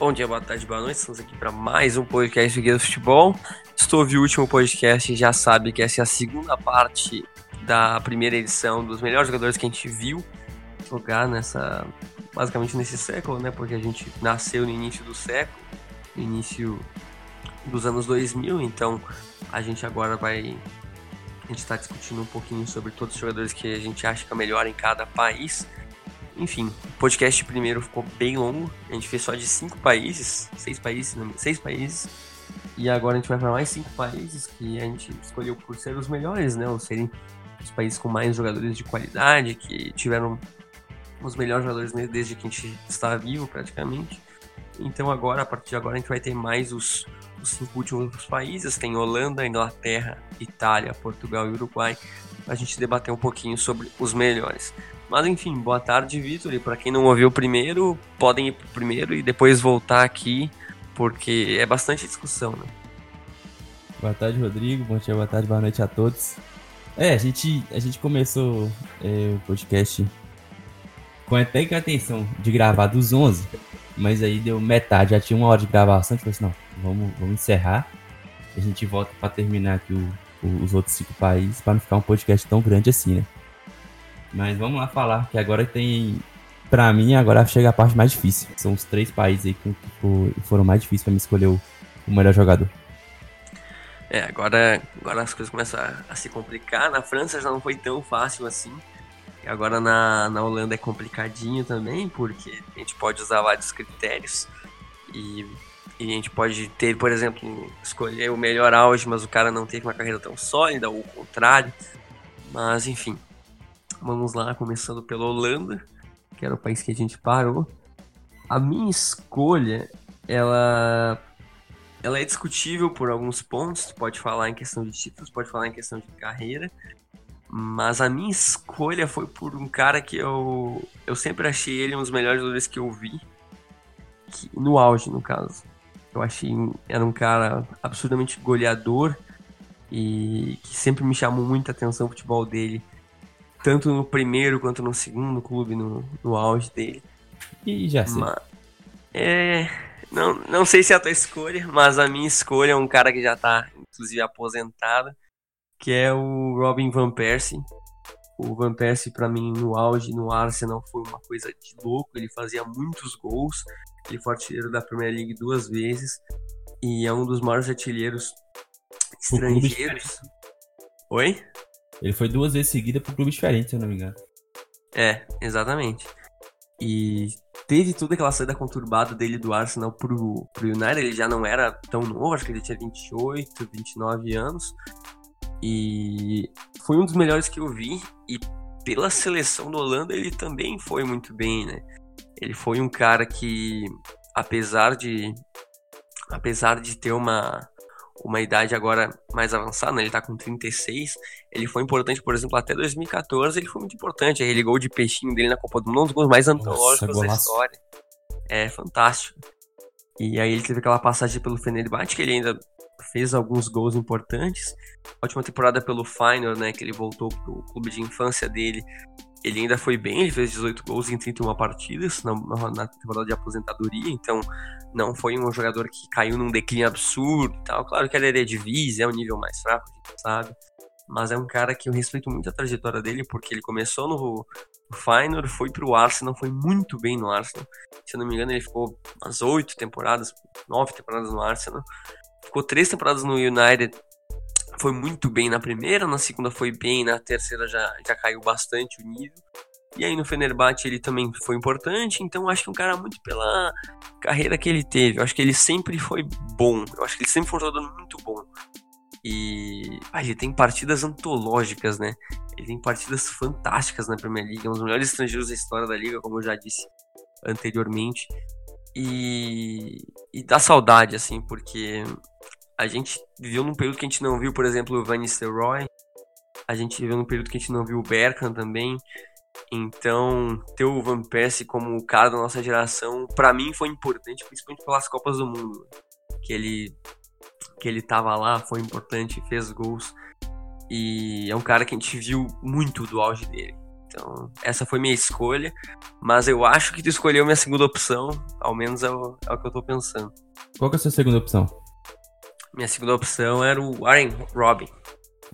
Bom dia, boa tarde, boa noite. Estamos aqui para mais um podcast do Guia do Futebol. Estou ouvindo o último podcast já sabe que essa é a segunda parte da primeira edição dos melhores jogadores que a gente viu jogar nessa basicamente nesse século, né? Porque a gente nasceu no início do século, no início dos anos 2000, então a gente agora vai a gente está discutindo um pouquinho sobre todos os jogadores que a gente acha que é melhor em cada país. Enfim, o podcast primeiro ficou bem longo. A gente fez só de cinco países, seis países, não, seis países. E agora a gente vai para mais cinco países que a gente escolheu por ser os melhores, né? Ou serem os países com mais jogadores de qualidade, que tiveram os melhores jogadores desde que a gente está vivo, praticamente. Então agora, a partir de agora, a gente vai ter mais os, os cinco últimos países. Tem Holanda, Inglaterra, Itália, Portugal e Uruguai. A gente debater um pouquinho sobre os melhores. Mas enfim, boa tarde, Vitor. E para quem não ouviu primeiro, podem ir pro primeiro e depois voltar aqui, porque é bastante discussão, né? Boa tarde, Rodrigo. Bom dia, boa tarde, boa noite a todos. É, a gente, a gente começou é, o podcast com até com a intenção de gravar dos 11, mas aí deu metade, já tinha uma hora de gravação, a gente falou assim, não, vamos, vamos encerrar. A gente volta para terminar aqui o, o, os outros cinco países, para não ficar um podcast tão grande assim, né? Mas vamos lá falar, que agora tem. Pra mim, agora chega a parte mais difícil. São os três países aí que foram mais difíceis para me escolher o, o melhor jogador. É, agora, agora as coisas começam a, a, se complicar. Na França já não foi tão fácil assim. E agora na, na Holanda é complicadinho também, porque a gente pode usar vários critérios. E, e, a gente pode ter, por exemplo, escolher o melhor auge, mas o cara não teve uma carreira tão sólida, ou o contrário. Mas enfim, Vamos lá, começando pela Holanda, que era o país que a gente parou. A minha escolha, ela ela é discutível por alguns pontos, pode falar em questão de títulos, pode falar em questão de carreira, mas a minha escolha foi por um cara que eu, eu sempre achei ele um dos melhores jogadores que eu vi, que, no auge, no caso. Eu achei era um cara absurdamente goleador e que sempre me chamou muita atenção o futebol dele tanto no primeiro quanto no segundo clube no, no auge dele. E já sei. Mas, é, não, não sei se é a tua escolha, mas a minha escolha é um cara que já tá, inclusive, aposentado, que é o Robin Van Persie. O Van Persie, para mim, no auge, no Arsenal, foi uma coisa de louco. Ele fazia muitos gols. Ele foi artilheiro da Premier League duas vezes. E é um dos maiores artilheiros estrangeiros. Oi? Ele foi duas vezes seguida pro clube diferente, se eu não me engano. É, exatamente. E teve toda aquela saída conturbada dele do Arsenal pro, pro United. Ele já não era tão novo, acho que ele tinha 28, 29 anos. E foi um dos melhores que eu vi. E pela seleção do Holanda, ele também foi muito bem, né? Ele foi um cara que, apesar de apesar de ter uma uma idade agora mais avançada, né? ele tá com 36. Ele foi importante, por exemplo, até 2014, ele foi muito importante. Aquele gol de peixinho dele na Copa do Mundo, um dos gols mais antológicos da história. É fantástico. E aí ele teve aquela passagem pelo Fenerbahçe, que ele ainda fez alguns gols importantes. A última temporada pelo Final, né, que ele voltou pro clube de infância dele, ele ainda foi bem, ele fez 18 gols em 31 partidas na, na temporada de aposentadoria, então não foi um jogador que caiu num declínio absurdo e tal. Claro que ele é Eredivisie, é um nível mais fraco, a gente sabe, mas é um cara que eu respeito muito a trajetória dele, porque ele começou no, no Feyenoord, foi pro Arsenal, foi muito bem no Arsenal. Se eu não me engano, ele ficou umas oito temporadas, nove temporadas no Arsenal. Ficou três temporadas no United, foi muito bem na primeira, na segunda foi bem, na terceira já, já caiu bastante o nível. E aí no Fenerbahçe ele também foi importante, então acho que um cara muito pela carreira que ele teve. Eu acho que ele sempre foi bom. Eu acho que ele sempre foi um jogador muito bom. E ah, ele tem partidas antológicas, né? Ele tem partidas fantásticas na Premier League, é um dos melhores estrangeiros da história da liga, como eu já disse anteriormente. E, e dá saudade, assim, porque a gente viveu num período que a gente não viu, por exemplo, o Van Nistelrooy. A gente viveu num período que a gente não viu o Bergkamp também. Então, ter o Van Persie como o cara da nossa geração, para mim foi importante, principalmente pelas Copas do Mundo. Que ele que ele tava lá, foi importante, fez gols. E é um cara que a gente viu muito do auge dele. Então, essa foi minha escolha, mas eu acho que tu escolheu minha segunda opção, ao menos é o, é o que eu tô pensando. Qual que é a sua segunda opção? Minha segunda opção era o Warren Robin.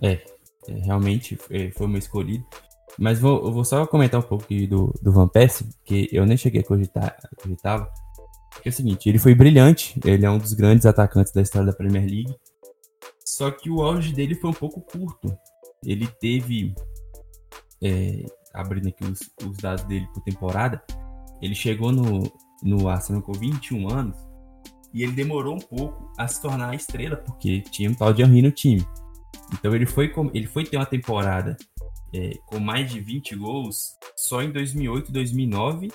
É, é realmente é, foi o meu escolhido. Mas vou, eu vou só comentar um pouco do, do Van Persie, que eu nem cheguei a cogitar, cogitava. Que é o seguinte, ele foi brilhante, ele é um dos grandes atacantes da história da Premier League. Só que o auge dele foi um pouco curto. Ele teve, é, abrindo aqui os, os, dados dele por temporada, ele chegou no, no Arsenal com 21 anos e ele demorou um pouco a se tornar a estrela, porque tinha um tal de Henry no time. Então ele foi, ele foi ter uma temporada é, com mais de 20 gols só em 2008 e 2009.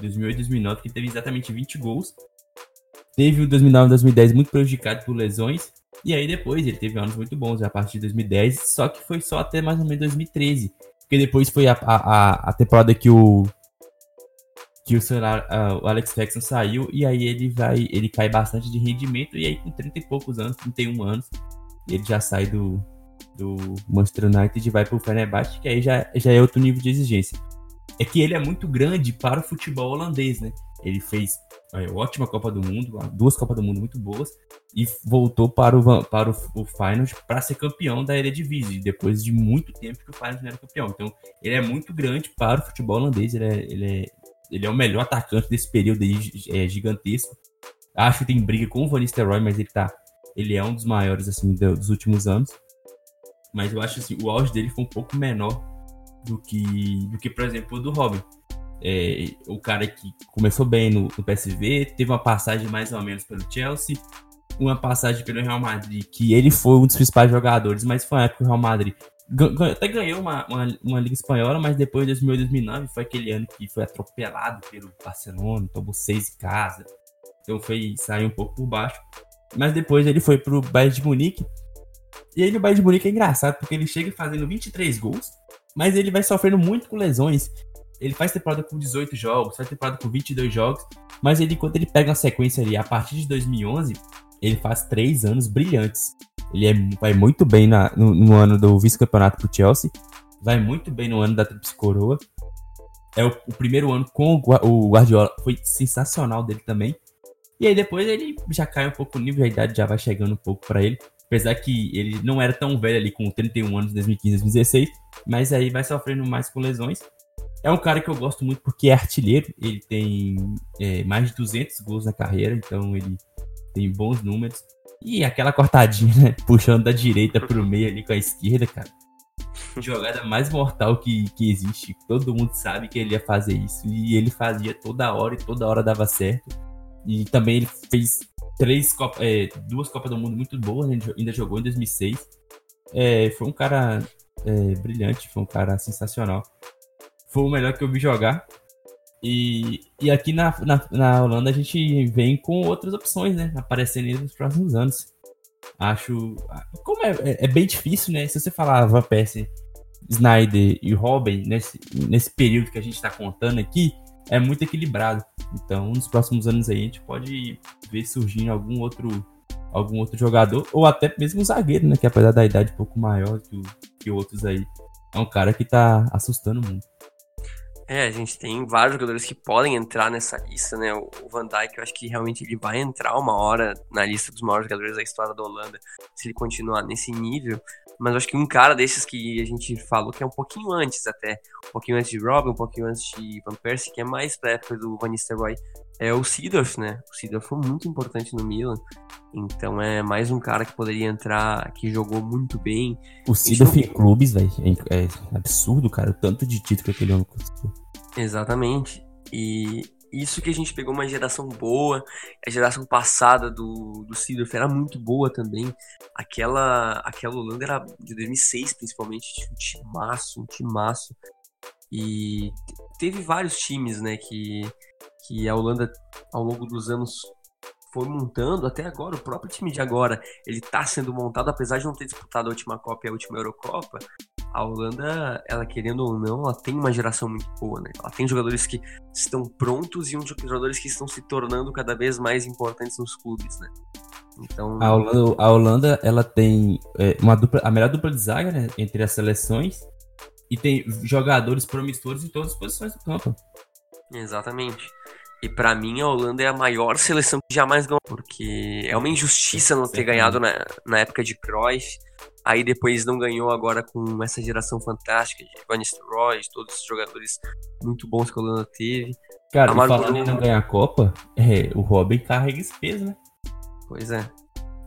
2008 e 2009, que teve exatamente 20 gols. Teve o 2009 e 2010 muito prejudicado por lesões. E aí depois ele teve anos muito bons a partir de 2010, só que foi só até mais ou menos 2013. Porque depois foi a, a, a temporada que o que o, celular, uh, o Alex Ferguson saiu e aí ele vai ele cai bastante de rendimento e aí com 30 e poucos anos, 31 anos, ele já sai do, do Manchester United e vai para o Fenerbahçe, que aí já, já é outro nível de exigência. É que ele é muito grande para o futebol holandês, né? Ele fez é, ótima Copa do Mundo, duas Copas do Mundo muito boas, e voltou para o, para o, o Feyenoord para ser campeão da Eredivisie, depois de muito tempo que o Feyenoord não era campeão. Então, ele é muito grande para o futebol holandês, ele é, ele é, ele é o melhor atacante desse período aí, é gigantesco. Acho que tem briga com o Van Nistelrooy, mas ele tá ele é um dos maiores assim dos últimos anos mas eu acho assim, o auge dele foi um pouco menor do que, do que por exemplo, o do Robin. É, o cara que começou bem no, no, PSV, teve uma passagem mais ou menos pelo Chelsea, uma passagem pelo Real Madrid, que ele foi um dos principais jogadores, mas foi uma época que o Real Madrid até ganhou uma, uma, uma, Liga Espanhola, mas depois de 2008, 2009 foi aquele ano que foi atropelado pelo Barcelona, tomou seis em casa, então foi sair um pouco por baixo. Mas depois ele foi pro Bayern de Munique, e aí no Bayern de Munique é engraçado, porque ele chega fazendo 23 gols, mas ele vai sofrendo muito com lesões. Ele faz temporada com 18 jogos, faz temporada com 22 jogos, mas ele, quando ele pega uma sequência ali, a partir de 2011, ele faz três anos brilhantes. Ele é, vai muito bem na, no, no, ano do vice-campeonato pro Chelsea, vai muito bem no ano da Tríplice Coroa. É o, o, primeiro ano com o, o Guardiola, foi sensacional dele também. E aí depois ele já cai um pouco o nível, a idade já vai chegando um pouco para ele. Apesar que ele não era tão velho ali com 31 anos em 2015, 2016, mas aí vai sofrendo mais com lesões. É um cara que eu gosto muito porque é artilheiro, ele tem é, mais de 200 gols na carreira, então ele tem bons números. E aquela cortadinha, né? Puxando da direita pro meio ali com a esquerda, cara. Jogada mais mortal que, que existe. Todo mundo sabe que ele ia fazer isso. E ele fazia toda hora e toda hora dava certo. E também ele fez três Copa, é, duas Copas do Mundo muito boas, né? ainda jogou em 2006. É, foi um cara é, brilhante, foi um cara sensacional. Foi o melhor que eu vi jogar. E, e aqui na, na, na Holanda a gente vem com outras opções, né? Aparecendo nos próximos anos. Acho. Como é, é, é, bem difícil, né? Se você falar Van Persie, Snyder e Robin nesse, nesse período que a gente está contando aqui, é muito equilibrado. Então, nos próximos anos aí, a gente pode ver surgindo algum outro algum outro jogador, ou até mesmo um zagueiro, né? Que apesar da idade um pouco maior que, que outros aí, é um cara que tá assustando muito. É, a gente tem vários jogadores que podem entrar nessa lista, né? O Van Dijk, eu acho que realmente ele vai entrar uma hora na lista dos maiores jogadores da história da Holanda, se ele continuar nesse nível. Mas eu acho que um cara desses que a gente falou que é um pouquinho antes até, um pouquinho antes de Robin, um pouquinho antes de Van Persie, que é mais pra época do Van Nistelrooy, é o Seedorf, né? O Seedorf foi muito importante no Milan, então é mais um cara que poderia entrar, que jogou muito bem. O Seedorf em clubes, velho, é, é absurdo, cara, o tanto de título que aquele homem conseguiu. Exatamente. E isso que a gente pegou uma geração boa, a geração passada do, do Seedorf era muito boa também. Aquela, aquela Holanda era de 2006, principalmente, um timaço, um timaço. E teve vários times, né, que, que a Holanda, ao longo dos anos, foi montando. Até agora, o próprio time de agora, ele tá sendo montado, apesar de não ter disputado a última Copa e a última Eurocopa, a Holanda, ela querendo ou não, ela tem uma geração muito boa, né? Ela tem jogadores que estão prontos e uns jogadores que estão se tornando cada vez mais importantes nos clubes, né? Então... A Holanda, a Holanda ela tem é, uma dupla, a melhor dupla de zaga, né, entre as seleções e tem jogadores promissores em todas as posições do campo. Exatamente. E para mim a Holanda é a maior seleção que jamais ganhou, porque é uma injustiça não ter ganhado na, na época de Cruyff. Aí depois não ganhou agora com essa geração fantástica de Van Nistelrooy, todos esses jogadores muito bons que a Holanda teve. Cara, a falando em não ganhar a Copa, é, o Robin carrega esse peso, né? Pois é.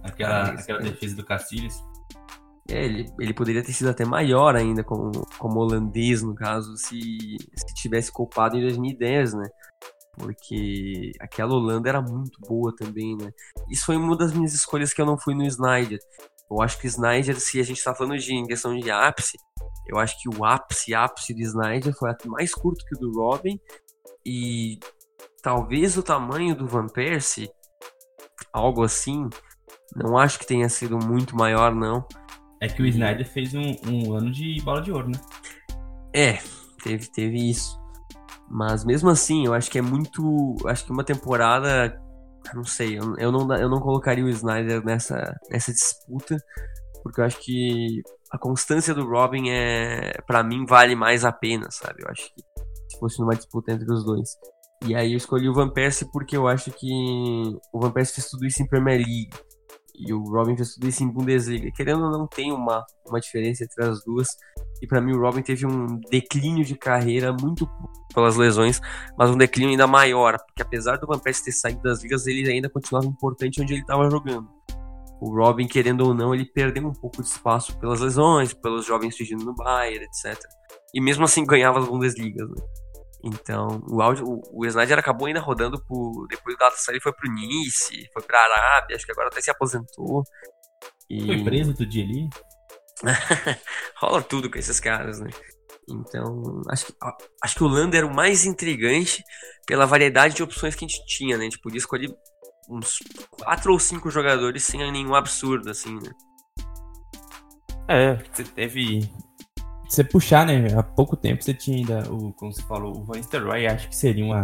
Aquela, aquela defesa do Cacilhas. É, ele, ele poderia ter sido até maior ainda como, como holandês, no caso, se, se tivesse copado em 2010, né? Porque aquela Holanda era muito boa também, né? Isso foi uma das minhas escolhas que eu não fui no Snyder. Eu acho que o Snyder, se a gente tá falando de em questão de ápice, eu acho que o ápice, ápice do Snyder foi mais curto que o do Robin. E talvez o tamanho do Van Persie, algo assim, não acho que tenha sido muito maior, não. É que o Snyder fez um, um ano de bola de ouro, né? É, teve, teve isso. Mas mesmo assim, eu acho que é muito. Acho que uma temporada não sei, eu, eu, não, eu não colocaria o Snyder nessa, nessa disputa, porque eu acho que a constância do Robin é, para mim, vale mais a pena, sabe? Eu acho que se fosse numa disputa entre os dois. E aí eu escolhi o Van Persie porque eu acho que o Van Persie fez tudo isso em Premier League. E o Robin fez tudo isso em Bundesliga. Querendo ou não, tem uma, uma diferença entre as duas. E para mim o Robin teve um declínio de carreira muito pelas lesões, mas um declínio ainda maior. Porque apesar do Van Persie ter saído das ligas, ele ainda continuava importante onde ele estava jogando. O Robin, querendo ou não, ele perdeu um pouco de espaço pelas lesões, pelos jovens surgindo no Bayern, etc. E mesmo assim ganhava as Bundesligas, né? Então, o áudio, o, o Snyder acabou ainda rodando por. Depois do Galatasaray foi pro Nice, foi pra Arábia, acho que agora até se aposentou. E... Foi preso do dia ali? Rola tudo com esses caras, né? Então, acho que, acho que o Lando era o mais intrigante pela variedade de opções que a gente tinha, né? A gente podia escolher uns quatro ou cinco jogadores sem nenhum absurdo, assim, né? É, você teve você puxar, né? Há pouco tempo você tinha ainda o, como você falou, o Van Nistelrooy, acho que seria uma,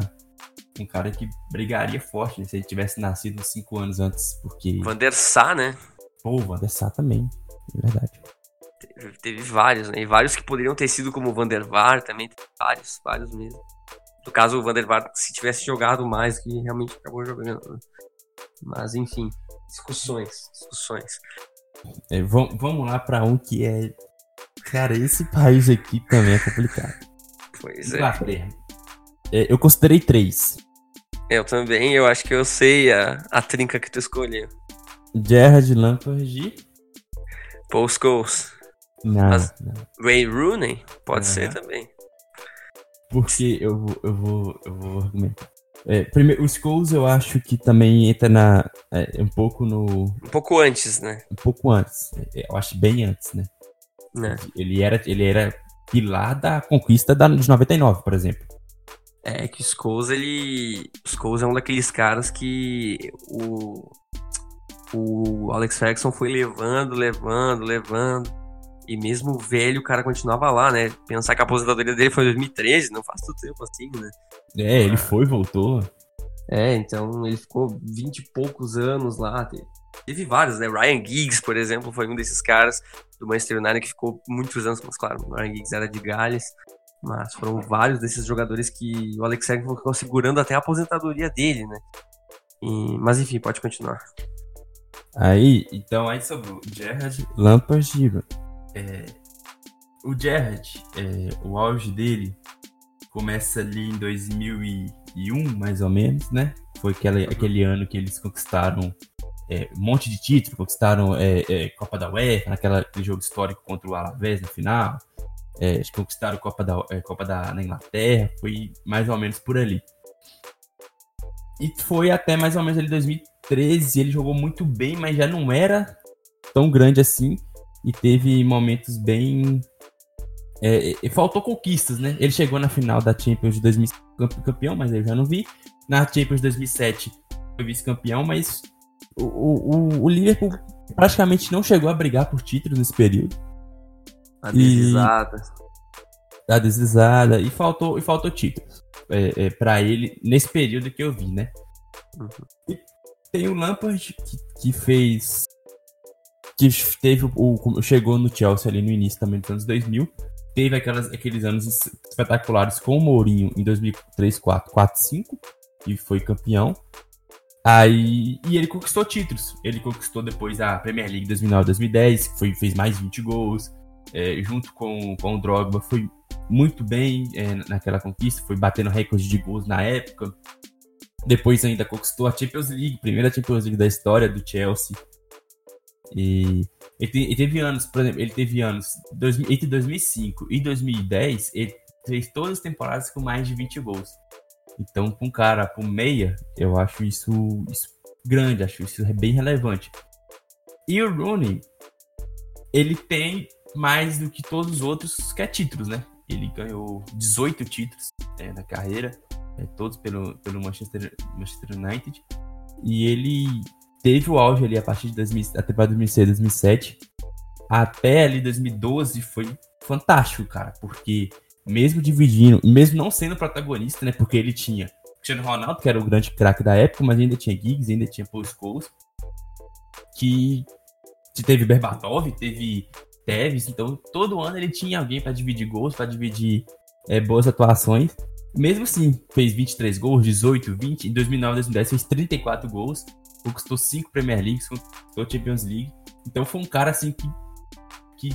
um cara que brigaria forte né, se ele tivesse nascido cinco anos antes, porque... Van der Sar, né? Pô, o Van der Sar também, é verdade. Teve, teve, vários, né? E vários que poderiam ter sido como o Van der Vaart também, vários, vários mesmo. No caso, o Van der Vaart, se tivesse jogado mais, que realmente acabou jogando. Né? Mas, enfim, discussões, discussões. É, vamos lá para um que é Cara, esse país aqui também é complicado. Pois é. é. Eu considerei três. Eu também, eu acho que eu sei a, a trinca que tu escolheu. Gerard Lampard Paul Scholes. Não, Mas não. Ray Rooney? Pode uhum. ser também. Porque eu vou, eu vou, eu vou argumentar. É, primeiro, o Scholes eu acho que também entra na, é, um pouco no... Um pouco antes, né? Um pouco antes. É, eu acho bem antes, né? É. Ele era, ele era pilar da conquista da, de 99, por exemplo. É que o Scholes, ele. O Scholes é um daqueles caras que o. O Alex Ferguson foi levando, levando, levando. E mesmo velho, o cara continuava lá, né? Pensar que a aposentadoria dele foi em 2013, não faz tanto tempo assim, né? É, ele foi, voltou. É, então ele ficou 20 e poucos anos lá. Teve vários, né? Ryan Giggs, por exemplo, foi um desses caras do Manchester United que ficou muitos anos, mas claro, o Ryan Giggs era de Gales, mas foram vários desses jogadores que o Alex Ferguson ficou segurando até a aposentadoria dele, né? E, mas enfim, pode continuar. Aí, então aí sobre o Gerrard Lampard é, o Gerrard, é, o auge dele começa ali em 2001, mais ou menos, né? Foi aquele, aquele ano que eles conquistaram é, um monte de títulos, conquistaram é, é, Copa da UEFA, naquela, jogo histórico contra o Alavés na final, é, conquistaram Copa da, é, Copa da Inglaterra, foi mais ou menos por ali. E foi até mais ou menos ali 2013, ele jogou muito bem, mas já não era tão grande assim, e teve momentos bem... É, faltou conquistas, né? Ele chegou na final da Champions de 2005 campeão, mas eu já não vi. Na Champions de 2007 foi vice-campeão, mas o, o, o Liverpool praticamente não chegou a brigar por títulos nesse período. A deslizada. E, a deslizada. E faltou, e faltou títulos é, é, para ele nesse período que eu vi, né? Uhum. E tem o Lampard que, que fez. Que teve o, chegou no Chelsea ali no início também dos anos 2000. teve aquelas, aqueles anos espetaculares com o Mourinho em 2003, 4, 4, 5, e foi campeão. Aí, e ele conquistou títulos. Ele conquistou depois a Premier League 2009, 2010, que foi, fez mais 20 gols. É, junto com, com o Drogba, foi muito bem é, naquela conquista, foi batendo recorde de gols na época. Depois ainda conquistou a Champions League, primeira Champions League da história do Chelsea. E ele, te, ele teve anos, por exemplo, ele teve anos dois, entre 2005 e 2010, ele fez todas as temporadas com mais de 20 gols. Então, com um cara com meia, eu acho isso, isso grande, acho isso bem relevante. E o Rooney, ele tem mais do que todos os outros que é títulos, né? Ele ganhou 18 títulos é, na carreira, é, todos pelo, pelo Manchester, Manchester United. E ele teve o auge ali a partir de 2000, a temporada 2006, 2007. Até ali 2012 foi fantástico, cara, porque mesmo dividindo, mesmo não sendo protagonista, né? Porque ele tinha Cristiano Ronaldo, que era o grande craque da época, mas ainda tinha Giggs, ainda tinha que, que teve Berbatov, teve Tevez, então todo ano ele tinha alguém para dividir gols, para dividir é, boas atuações. Mesmo assim, fez 23 gols, 18, 20, em 2009, 2010 fez 34 gols, conquistou 5 Premier Leagues, conquistou Champions League. Então foi um cara assim que, que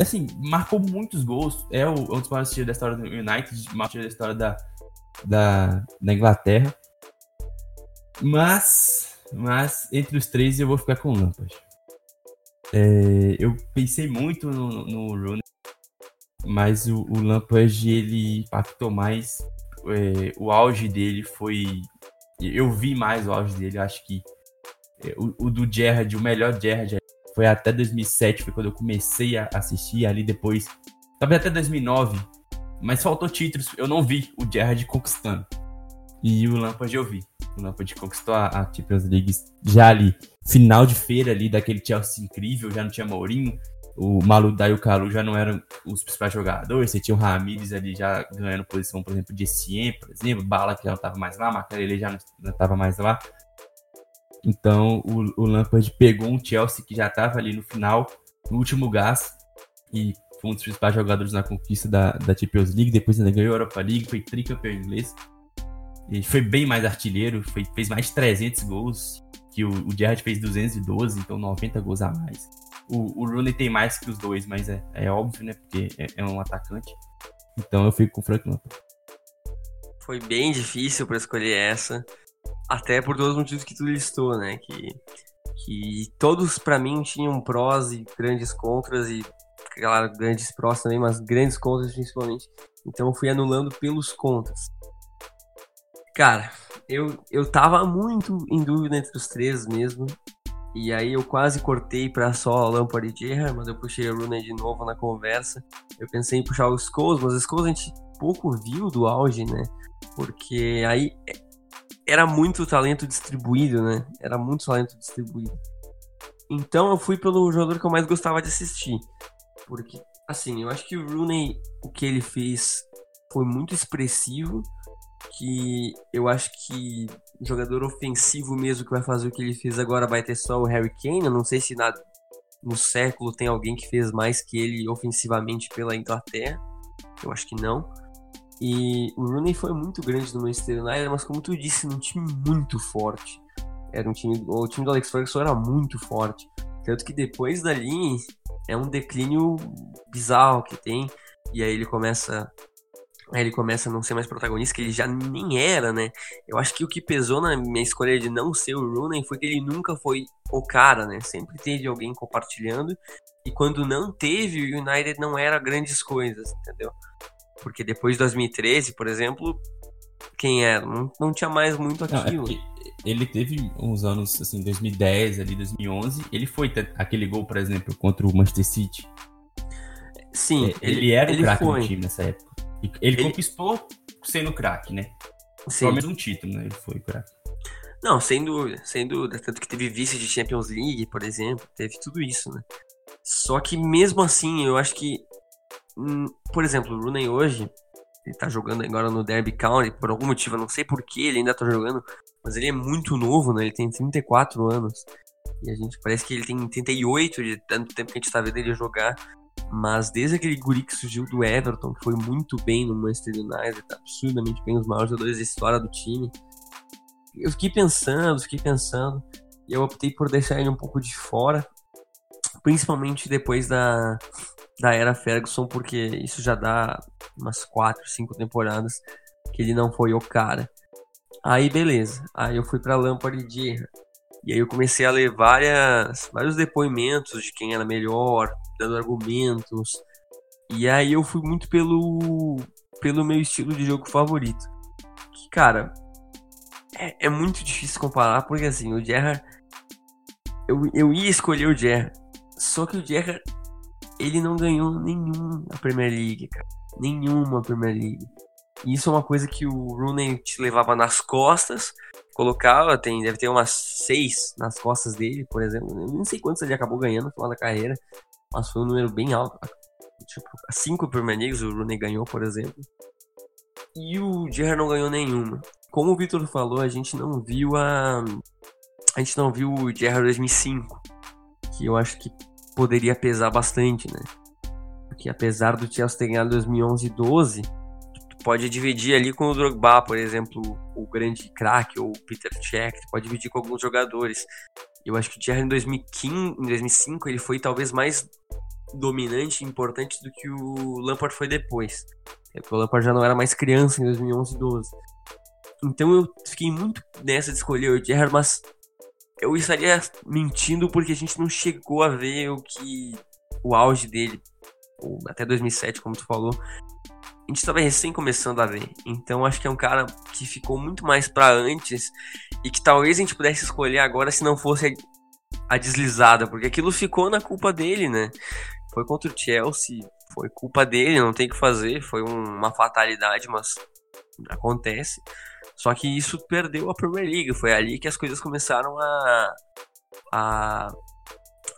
assim, marcou muitos gols. É o, um dos maiores tiros da história do United, maior da história da, da, da Inglaterra. Mas, mas entre os três eu vou ficar com o Lampard. É, eu pensei muito no, no Rooney, mas o, o Lampard ele impactou mais. É, o auge dele foi. Eu vi mais o auge dele. Acho que é, o, o, do Gerrard, o melhor Gerrard, foi até 2007, foi quando eu comecei a assistir. Ali depois, talvez até 2009, mas faltou títulos. Eu não vi o Gerrard conquistando. E o Lampard eu vi. O Lampard conquistou a, a Champions League já ali, final de feira ali, daquele Chelsea incrível, já não tinha Mourinho, o Maludá e o Calu já não eram os principais jogadores, você tinha o Ramires ali já ganhando posição, por exemplo, de Essien, por exemplo, Bala que já não estava mais lá, Macarele já não estava mais lá. Então o, o Lampard pegou um Chelsea que já estava ali no final, no último gás, e foi um dos principais jogadores na conquista da, da Champions League, depois ainda ganhou a Europa League, foi tricampeão inglês. E foi bem mais artilheiro, foi, fez mais de 300 gols, que o, o Gerrard fez 212, então 90 gols a mais. O, o Rooney tem mais que os dois, mas é, é óbvio, né? Porque é, é um atacante. Então eu fico com o Frank Lampard. Foi bem difícil para escolher essa, até por todos os motivos que tu listou, né? Que, que todos para mim tinham prós e grandes contras e claro, grandes prós também, mas grandes contras principalmente. Então eu fui anulando pelos contras. Cara, eu, eu tava muito em dúvida entre os três mesmo. E aí eu quase cortei para só Lampard e Gerrard, mas eu puxei o Rooney de novo na conversa. Eu pensei em puxar os Scholes, mas os Scholes a gente pouco viu do auge, né? Porque aí era muito talento distribuído, né? Era muito talento distribuído. Então eu fui pelo jogador que eu mais gostava de assistir. Porque, assim, eu acho que o Rooney, o que ele fez foi muito expressivo que eu acho que jogador ofensivo mesmo que vai fazer o que ele fez agora vai ter só o Harry Kane. Eu não sei se na, no século tem alguém que fez mais que ele ofensivamente pela Inglaterra. Eu acho que não. E o Rooney foi muito grande no Manchester United, mas como tu disse, num time muito forte. Era um time, o time do Alex Ferguson era muito forte. Tanto que depois dali é um declínio bizarro que tem. E aí ele começa Aí ele começa a não ser mais protagonista, que ele já nem era, né? Eu acho que o que pesou na minha escolha de não ser o Rooney foi que ele nunca foi o cara, né? Sempre teve alguém compartilhando. E quando não teve, o United não era grandes coisas, entendeu? Porque depois de 2013, por exemplo, quem era? Não, não tinha mais muito aquilo. Não, é ele teve uns anos, assim, 2010, ali, 2011. Ele foi aquele gol, por exemplo, contra o Manchester City. Sim, é, ele, ele, era o craque do time nessa época. Ele, ele... conquistou sendo craque, né? Sim. Pelo menos um título, né? Ele foi craque. Não, sem dúvida, sem dúvida. Tanto que teve vice de Champions League, por exemplo. Teve tudo isso, né? Só que mesmo assim, eu acho que. Hum, por exemplo, o Rooney hoje, ele tá jogando agora no Derby County, por algum motivo, eu não sei porquê ele ainda tá jogando, mas ele é muito novo, né? Ele tem 34 anos. E a gente parece que ele tem 38 de tanto tempo que a gente tá vendo ele jogar. Mas desde aquele guri que surgiu do Everton, que foi muito bem no Manchester United, tá absurdamente bem, os maiores jogadores da história do time. Eu fiquei pensando, fiquei pensando, e eu optei por deixar ele um pouco de fora, principalmente depois da, da era Ferguson, porque isso já dá umas 4, 5 temporadas que ele não foi o cara. Aí beleza, aí eu fui para Lampard e Gerrard. E aí eu comecei a ler várias, vários depoimentos de quem era melhor, dando argumentos. E aí eu fui muito pelo, pelo meu estilo de jogo favorito. Que, cara, é, é muito difícil comparar, porque assim, o Gerrard. Eu, eu ia escolher o Gerrard. Só que o Gerrard, ele não ganhou nenhuma Premier League, cara. Nenhuma Premier League. E isso é uma coisa que o Rooney te levava nas costas colocava, tem, deve ter umas seis nas costas dele, por exemplo. Eu não sei quantos ele acabou ganhando no final da carreira, mas foi um número bem alto. Tipo, cinco Premier Leagues o Rooney ganhou, por exemplo. E o Gerrard não ganhou nenhuma. Como o Victor falou, a gente não viu a. A gente não viu o Gerrard 2005, que eu acho que poderia pesar bastante, né? Porque apesar do Chelsea ter ganhado 2011 e 12 pode dividir ali com o Drogba, por exemplo, o grande craque, ou o Peter Cech, pode dividir com alguns jogadores. Eu acho que o Thierry em 2015, em 2005 ele foi talvez mais dominante e importante do que o Lampard foi depois. É porque o Lampard já não era mais criança em 2011 e 12. Então eu fiquei muito nessa de escolher o Gerrard, mas eu estaria mentindo porque a gente não chegou a ver o que o auge dele, até 2007, como tu falou, a gente estava recém começando a ver. Então acho que é um cara que ficou muito mais para antes e que talvez a gente pudesse escolher agora se não fosse a, deslizada, porque aquilo ficou na culpa dele, né? Foi contra o Chelsea, foi culpa dele, não tem o que fazer, foi um, uma fatalidade, mas acontece. Só que isso perdeu a Premier League, foi ali que as coisas começaram a, a,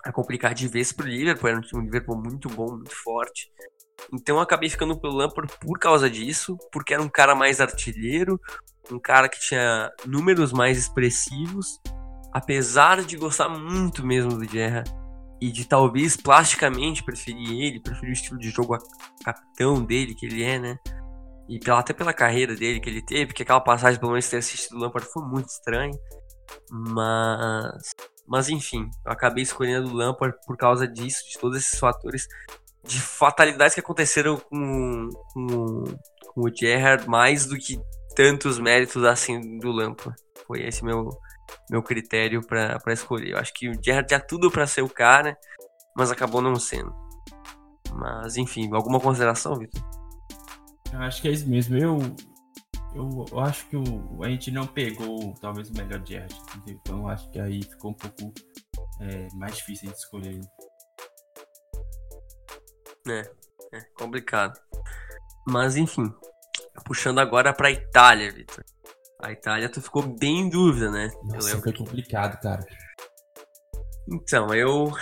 a complicar de vez pro Liverpool, era um Liverpool muito bom, muito forte. Então eu acabei ficando pelo Lampard por causa disso, porque era um cara mais artilheiro, um cara que tinha números mais expressivos, apesar de gostar muito mesmo do Guerra e de talvez plasticamente preferir ele, preferir o estilo de jogo capitão dele que ele é, né? E pela, até pela carreira dele que ele teve, porque aquela passagem pelo menos ter assistido Lampard foi muito estranha. Mas mas enfim, eu acabei escolhendo o Lampard por causa disso, de todos esses fatores de fatalidades que aconteceram com, com, com o Gerrard mais do que tantos méritos assim do Lampa. Foi esse meu meu critério para escolher. Eu acho que o Gerrard tinha tudo para ser o cara, mas acabou não sendo. Mas enfim, alguma consideração, Vitor? Eu acho que é isso mesmo. Eu, eu, eu acho que o, a gente não pegou talvez o melhor Gerrard. Então acho que aí ficou um pouco é, mais difícil de escolher. É, é complicado. Mas enfim, puxando agora pra Itália, Vitor. A Itália, tu ficou bem em dúvida, né? Nossa, eu foi complicado, cara. Então, eu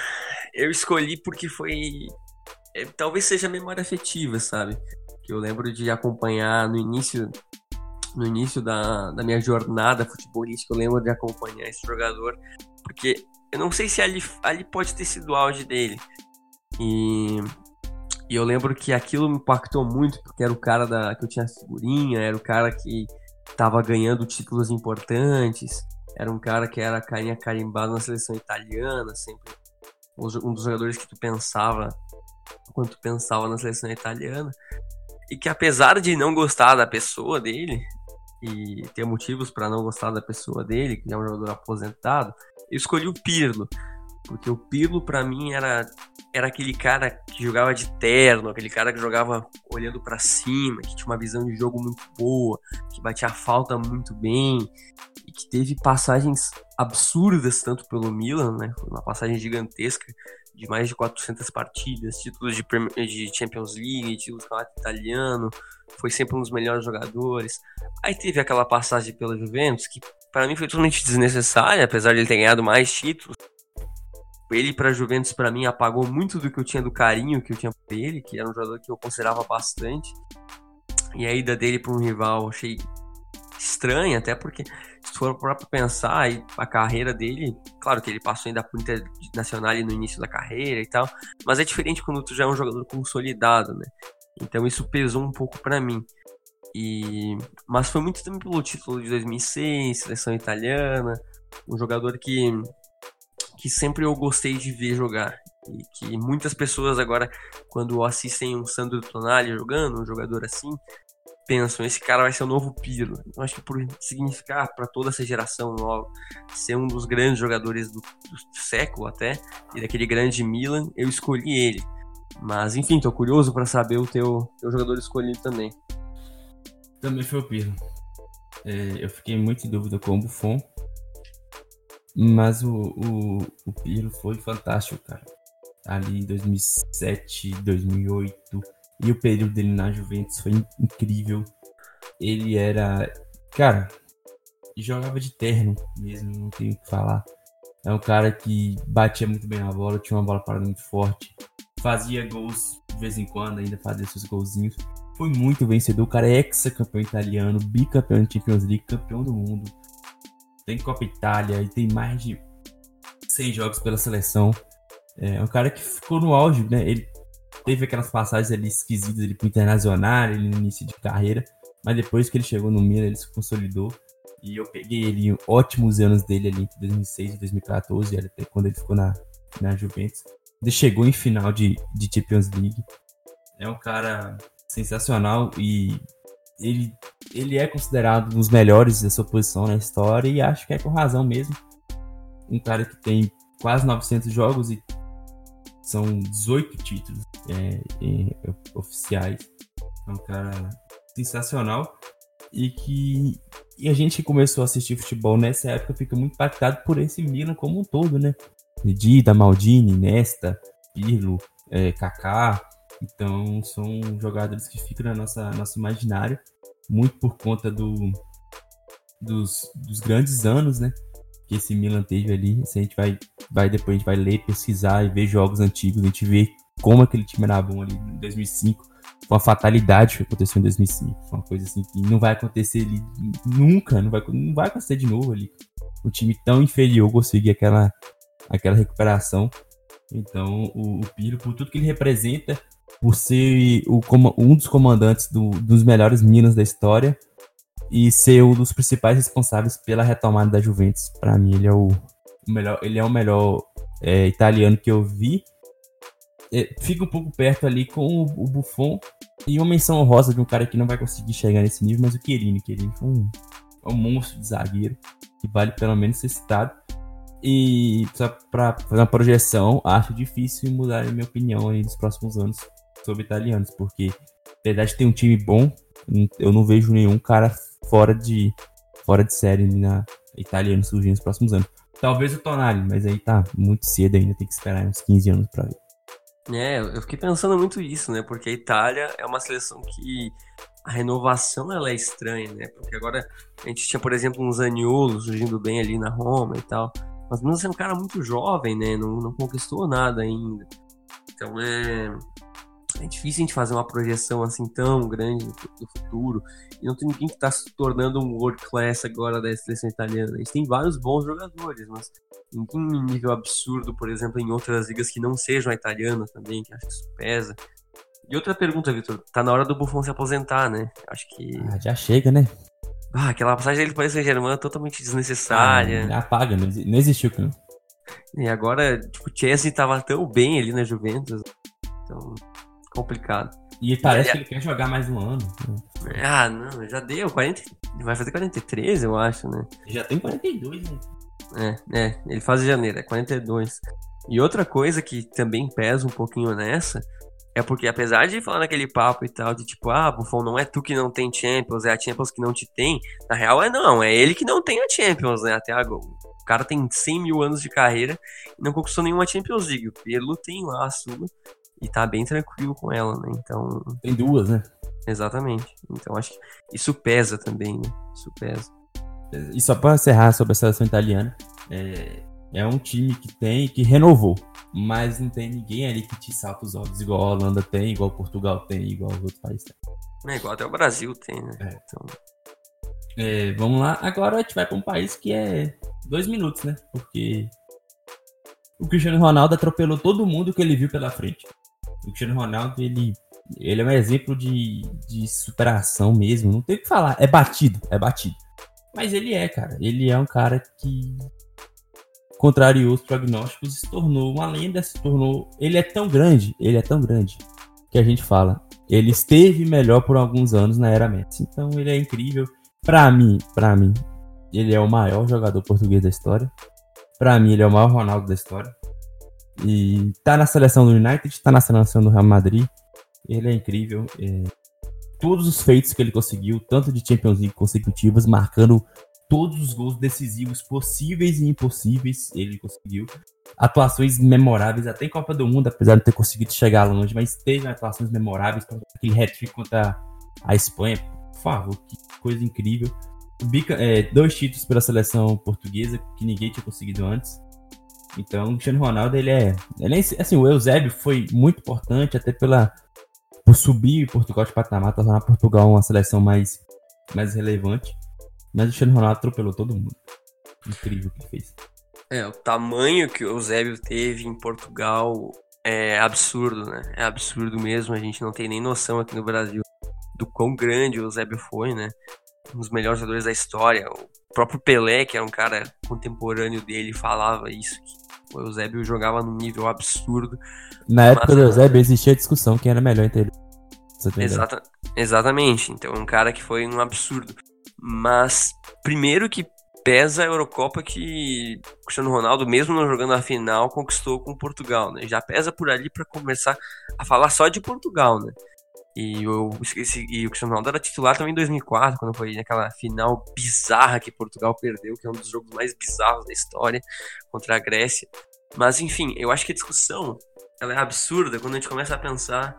eu escolhi porque foi é, talvez seja memória afetiva, sabe? Eu lembro de acompanhar no início no início da, da minha jornada futebolística, eu lembro de acompanhar esse jogador, porque eu não sei se ali, ali pode ter sido o auge dele. E e eu lembro que aquilo me impactou muito, porque era o cara da, que eu tinha figurinha, era o cara que estava ganhando títulos importantes, era um cara que era carinha carimbado na seleção italiana, sempre um dos jogadores que tu pensava quando tu pensava na seleção italiana. E que apesar de não gostar da pessoa dele, e ter motivos para não gostar da pessoa dele, que é um jogador aposentado, eu escolhi o Pirlo. Porque o Pirlo, para mim, era, era aquele cara que jogava de terno, aquele cara que jogava olhando para cima, que tinha uma visão de jogo muito boa, que batia a falta muito bem, e que teve passagens absurdas, tanto pelo Milan, né? Foi uma passagem gigantesca de mais de 400 partidas, títulos de, de Champions League, títulos campeonato italiano, foi sempre um dos melhores jogadores. Aí teve aquela passagem pela Juventus, que para mim foi totalmente desnecessária, apesar de ele ter ganhado mais títulos ele para Juventus para mim apagou muito do que eu tinha do carinho que eu tinha por ele, que era um jogador que eu considerava bastante. E a ida dele para um rival achei estranha, até porque se for para pensar a carreira dele, claro que ele passou ainda por internacional no início da carreira e tal, mas é diferente quando tu já é um jogador consolidado, né? Então isso pesou um pouco para mim. E mas foi muito também pelo título de 2006, seleção italiana, um jogador que que sempre eu gostei de ver jogar e que muitas pessoas agora quando assistem um Sandro Tonali jogando, um jogador assim, pensam, esse cara vai ser o novo Pirlo. Eu acho que por significar para toda essa geração nova ser um dos grandes jogadores do, do, século até, e daquele grande Milan, eu escolhi ele. Mas enfim, tô curioso para saber o teu, teu jogador escolhido também. Também foi o Pirlo. É, eu fiquei muito em dúvida com o Buffon, mas o, o, o Pirlo foi fantástico, cara. Ali em 2007, 2008 e o período dele na Juventus foi incrível. Ele era. Cara, jogava de terno mesmo, não tenho o que falar. É um cara que batia muito bem na bola, tinha uma bola parada muito forte. Fazia gols de vez em quando, ainda fazia seus golzinhos. Foi muito vencedor. O cara é ex-campeão italiano, bicampeão de Champions League, campeão do mundo. Tem Copa Itália e tem mais de 100 jogos pela seleção. É um cara que ficou no auge, né? Ele teve aquelas passagens ali esquisitas ali pro Internacional, ele no início de carreira, mas depois que ele chegou no Milan, ele se consolidou. E eu peguei ele ótimos anos dele ali entre 2006 e 2014, até quando ele ficou na, na Juventus. Ele chegou em final de, de Champions League. É um cara sensacional e ele, ele é considerado um dos melhores da sua posição na história e acho que é com razão mesmo. Um cara que tem quase 900 jogos e são 18 títulos é, é, oficiais. É um cara sensacional. E que e a gente começou a assistir futebol nessa época fica muito impactado por esse Milan como um todo, né? Dida, Maldini, Nesta, Pirlo, é, Kaká. Então são jogadores que ficam na nossa nosso imaginário muito por conta do, dos, dos grandes anos, né? Que esse Milan teve ali. Se a gente vai, vai depois a gente vai ler, pesquisar e ver jogos antigos, a gente vê como aquele time era bom ali em 2005. Foi uma fatalidade que aconteceu em 2005. Foi uma coisa assim que não vai acontecer ali nunca, não vai, não vai acontecer de novo ali. O time tão inferior conseguir aquela, aquela recuperação. Então, o, o Pirlo, por tudo que ele representa, por ser o, um dos comandantes do, dos melhores Minas da história, e ser um dos principais responsáveis pela retomada da Juventus. Para mim, ele é o, melhor, ele é o melhor é, italiano que eu vi. É, fica um pouco perto ali com o, Buffon e uma menção honrosa de um cara que não vai conseguir chegar nesse nível, mas o. O Chiellini foi um, é um monstro de zagueiro que vale pelo menos ser citado. E para fazer uma projeção, acho difícil mudar minha opinião aí nos próximos anos sobre italianos, porque apesar de ter um time bom, eu não vejo nenhum cara fora de, fora de série na italiano surgir nos próximos anos. Talvez o Tonali, mas aí tá muito cedo ainda, tem que esperar uns 15 anos pra ver. É, eu fiquei pensando muito isso, né? Porque a Itália é uma seleção que a renovação ela é estranha, né? Porque agora a gente tinha, por exemplo, um Zaniolo surgindo bem ali na Roma e tal. Mas mesmo é um cara muito jovem, né? Não, não conquistou nada ainda. Então é, é difícil a gente fazer uma projeção assim tão grande do futuro. E não tem ninguém que está se tornando um world class agora da seleção italiana. A gente tem vários bons jogadores, mas ninguém em nível absurdo, por exemplo, em outras ligas que não sejam italianas também, que acho que isso pesa. E outra pergunta, Vitor. Tá na hora do Buffon se aposentar, né? Acho que. Ah, já chega, né? Ah, aquela passagem dele para o Saint-Germain é totalmente desnecessária. Ah, apaga, não existiu, cara. E agora, tipo, o Chelsea tava tão bem ali na Juventus. Então, complicado. E parece que ele quer jogar mais um ano. Ah, não, já deu. 40... Vai fazer 43, eu acho, né? Já tem 42, né? É, é, ele faz em janeiro, é 42. E outra coisa que também pesa um pouquinho nessa é porque, apesar de falar naquele papo e tal, de tipo, ah, Buffon, não é tu que não tem Champions, é a Champions que não te tem. Na real, é não, é ele que não tem a Champions, né? Até agora. O cara tem 100 mil anos de carreira e não conquistou nenhuma Champions League. O Pirlo tem lá a sua e tá bem tranquilo com ela, né? Então. Tem duas, né? Exatamente. Então acho que isso pesa também, né? Isso pesa. E só para encerrar sobre a seleção italiana, é, é um time que tem, que renovou, mas não tem ninguém ali que te salta os olhos, igual a Holanda tem, igual Portugal tem, igual os outros países têm. É igual até o Brasil tem, né? É. Então... É, vamos lá. Agora a gente vai para um país que é dois minutos, né? Porque o Cristiano Ronaldo atropelou todo mundo que ele viu pela frente. O Cristiano Ronaldo, ele, ele é um exemplo de, de superação mesmo. Não tem o que falar. É batido, é batido. Mas ele é, cara. Ele é um cara que contrariou os prognósticos e se tornou uma lenda, se tornou. Ele é tão grande, ele é tão grande, que a gente fala. Ele esteve melhor por alguns anos na era Messi. Então ele é incrível. Pra mim, pra mim, ele é o maior jogador português da história. Pra mim, ele é o maior Ronaldo da história. E tá na seleção do United, tá na seleção do Real Madrid. Ele é incrível. É... Todos os feitos que ele conseguiu, tanto de Champions League consecutivas, marcando todos os gols decisivos possíveis e impossíveis, ele conseguiu. Atuações memoráveis, até em Copa do Mundo, apesar de ter conseguido chegar longe, mas teve atuações memoráveis, aquele hat-trick contra a Espanha. Por favor, que coisa incrível. Bica, é, dois títulos pela seleção portuguesa que ninguém tinha conseguido antes. Então, o Cristiano Ronaldo, ele é, ele é. Assim, o Eusébio foi muito importante, até pela. Por subir Portugal de patamar, tornar Portugal uma seleção mais, mais relevante. Mas o Cristiano Ronaldo atropelou todo mundo. Incrível o que fez. É, o tamanho que o Eusébio teve em Portugal é absurdo, né? É absurdo mesmo. A gente não tem nem noção aqui no Brasil do quão grande o Eusébio foi, né? Um dos melhores jogadores da história. O próprio Pelé, que era um cara contemporâneo dele, falava isso. Que o Eusébio jogava num nível absurdo. Na época do Eusébio existia discussão quem era melhor entre eles. Exata, exatamente. Então, um cara que foi um absurdo. Mas, primeiro que pesa a Eurocopa que o Cristiano Ronaldo, mesmo não jogando a final, conquistou com Portugal, né? Já pesa por ali para começar a falar só de Portugal, né? E o, e o Cristiano Ronaldo era titular também em 2004, quando foi naquela final bizarra que Portugal perdeu, que é um dos jogos mais bizarros da história, contra a Grécia. Mas, enfim, eu acho que a discussão ela é absurda quando a gente começa a pensar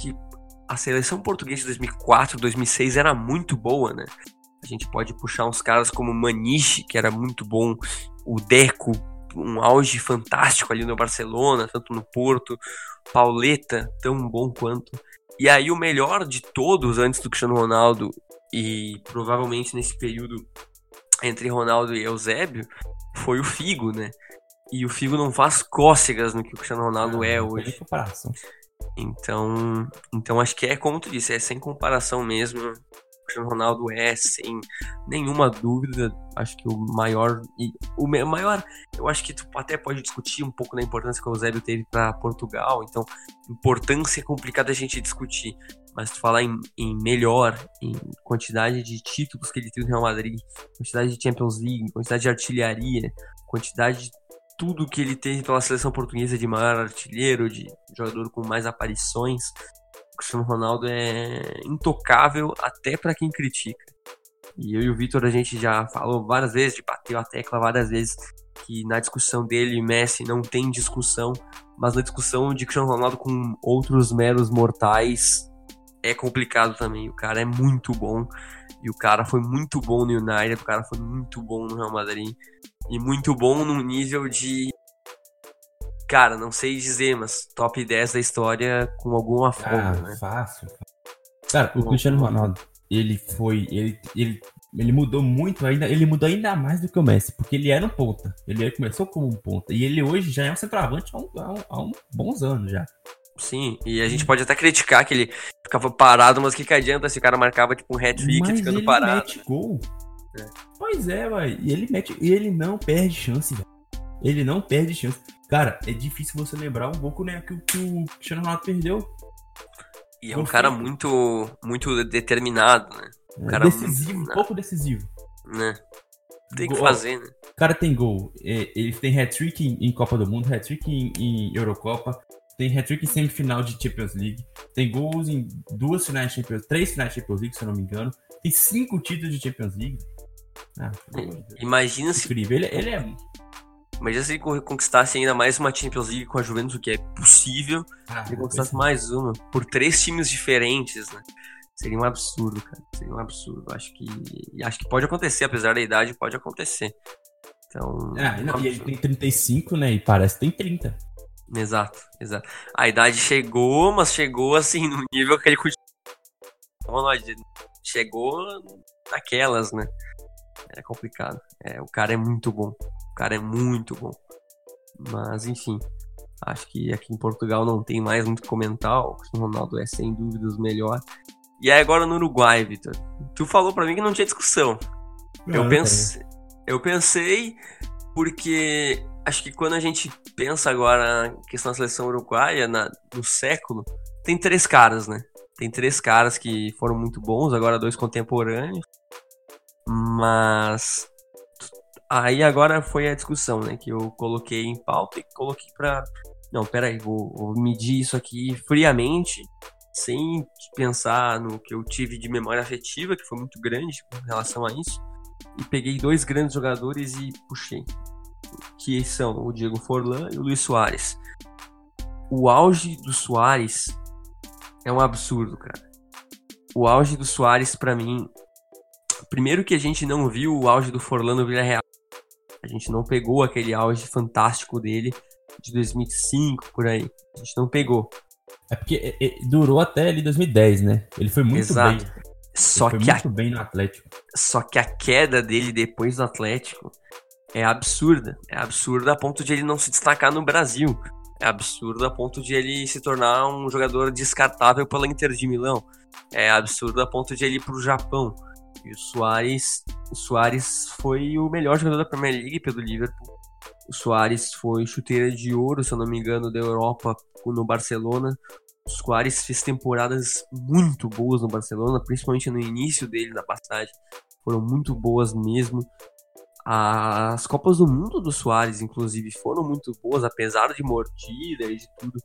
que a seleção portuguesa de 2004, 2006 era muito boa, né? A gente pode puxar uns caras como Maniche, que era muito bom, o Deco, um auge fantástico ali no Barcelona, tanto no Porto, Pauleta, tão bom quanto. E aí o melhor de todos antes do Cristiano Ronaldo e provavelmente nesse período entre Ronaldo e Eusébio foi o Figo, né? E o Figo não faz cócegas no que o Cristiano Ronaldo é hoje. comparação. Então, então acho que é como tu disse, é sem comparação mesmo. Cristiano Ronaldo é, sem nenhuma dúvida, acho que o maior. E o maior, eu acho que tu até pode discutir um pouco da importância que o Eusébio teve para Portugal. Então, importância é complicada a gente discutir. Mas tu falar em, em, melhor, em quantidade de títulos que ele teve no Real Madrid, quantidade de Champions League, quantidade de artilharia, quantidade de tudo que ele teve pela seleção portuguesa de maior artilheiro, de jogador com mais aparições, Cristiano Ronaldo é intocável até para quem critica. E eu e o Vitor a gente já falou várias vezes, bateu a tecla várias vezes que na discussão dele e Messi não tem discussão, mas na discussão de Cristiano Ronaldo com outros meros mortais é complicado também. O cara é muito bom e o cara foi muito bom no United, o cara foi muito bom no Real Madrid e muito bom no nível de cara, não sei dizer, mas top 10 da história com alguma forma, ah, né? Fácil. Cara, o Cristiano Ronaldo, ele foi. Ele, ele, ele mudou muito ainda. Ele mudou ainda mais do que o Messi, porque ele era um ponta. Ele começou como um ponta. E ele hoje já é um centroavante há, um, há, um, há um bons anos já. Sim, e a gente pode até criticar que ele ficava parado, mas que, que adianta se o cara marcava tipo um hat-trick ficando ele parado. Mete gol. É. Pois é, vai. E ele mete. E ele não perde chance, velho. Ele não perde chance. Cara, é difícil você lembrar um pouco, né, que, que o Cristiano Ronaldo perdeu. E é um cara muito, muito determinado, né? Um é, cara decisivo, muito, um pouco decisivo. Né? Tem que fazer, né? O cara tem gol. É, ele tem hat-trick em, Copa do Mundo, hat-trick em, em Eurocopa, tem hat-trick em semifinal de Champions League, tem gols em duas finais de Champions três finais de Champions League, se eu não me engano, tem cinco títulos de Champions League. Ah, Imagina se. Incrível, ele, ele é Imagina se ele conquistasse ainda mais uma Champions League com a Juventus, o que é possível. Ah, ele conquistasse mais uma, por três times diferentes, né? Seria um absurdo, cara. Seria um absurdo. Acho que. Acho que pode acontecer, apesar da idade, pode acontecer. Então. É, não, e ele tem 35, né? E parece que tem 30. Exato, exato. A idade chegou, mas chegou assim, no nível que ele continua. chegou naquelas, né? É complicado. É, o cara é muito bom. O cara é muito bom. Mas, enfim. Acho que aqui em Portugal não tem mais muito que comentar. O Cristiano Ronaldo é sem dúvidas o melhor. E aí agora no Uruguai, Vitor. Tu falou para mim que não tinha discussão. Não, eu, pense... eu pensei porque acho que quando a gente pensa agora na questão da seleção uruguaia, na, no século, tem três caras, né? Tem três caras que foram muito bons, agora dois contemporâneos. Mas aí agora foi a discussão, né? Que eu coloquei em pauta e coloquei pra. Não, peraí, vou, vou medir isso aqui friamente, sem pensar no que eu tive de memória afetiva, que foi muito grande com relação a isso. E peguei dois grandes jogadores e puxei que são o Diego Forlan e o Luiz Soares. O auge do Soares é um absurdo, cara. O auge do Soares, para mim, primeiro que a gente não viu o auge do Forlan no Villarreal. A gente não pegou aquele auge fantástico dele de 2005 por aí. A gente não pegou. É porque é, é, durou até ali 2010, né? Ele foi muito Exato. bem. Só Ele que muito a... bem no Atlético. Só que a queda dele depois do Atlético é absurda. É absurda a ponto de ele não se destacar no Brasil. É absurdo a ponto de ele se tornar um jogador descartável pela Inter de Milão. É absurdo a ponto de ele ir para o Japão. E o Soares, o Soares foi o melhor jogador da Premier League pelo Liverpool. O Soares foi chuteira de ouro, se eu não me engano, da Europa no Barcelona. O Soares fez temporadas muito boas no Barcelona, principalmente no início dele na passagem. Foram muito boas mesmo. As Copas do Mundo do Soares, inclusive, foram muito boas, apesar de mordida e de tudo.